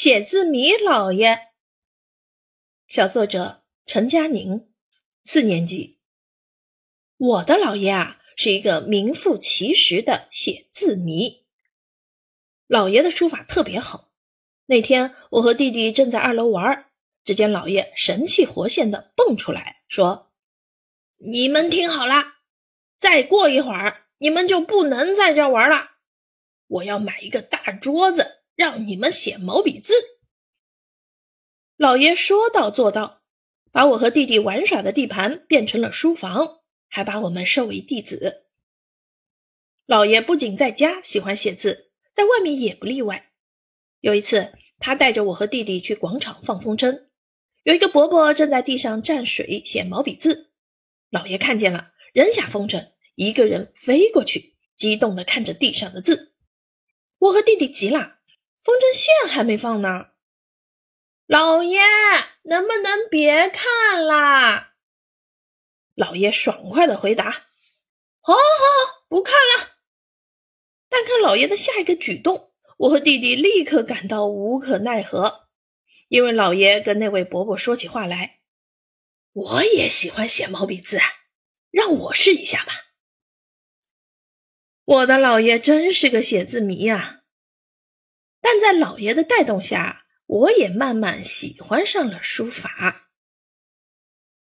写字谜老爷。小作者陈佳宁，四年级。我的姥爷啊，是一个名副其实的写字谜。姥爷的书法特别好。那天我和弟弟正在二楼玩，只见姥爷神气活现的蹦出来说：“你们听好了，再过一会儿你们就不能在这玩了。我要买一个大桌子。”让你们写毛笔字。老爷说到做到，把我和弟弟玩耍的地盘变成了书房，还把我们收为弟子。老爷不仅在家喜欢写字，在外面也不例外。有一次，他带着我和弟弟去广场放风筝，有一个伯伯正在地上蘸水写毛笔字。老爷看见了，扔下风筝，一个人飞过去，激动地看着地上的字。我和弟弟急了。风筝线还没放呢，老爷能不能别看啦？老爷爽快的回答：“好，好，好，不看了。”但看老爷的下一个举动，我和弟弟立刻感到无可奈何，因为老爷跟那位伯伯说起话来：“我也喜欢写毛笔字，让我试一下吧。”我的老爷真是个写字迷呀！但在老爷的带动下，我也慢慢喜欢上了书法。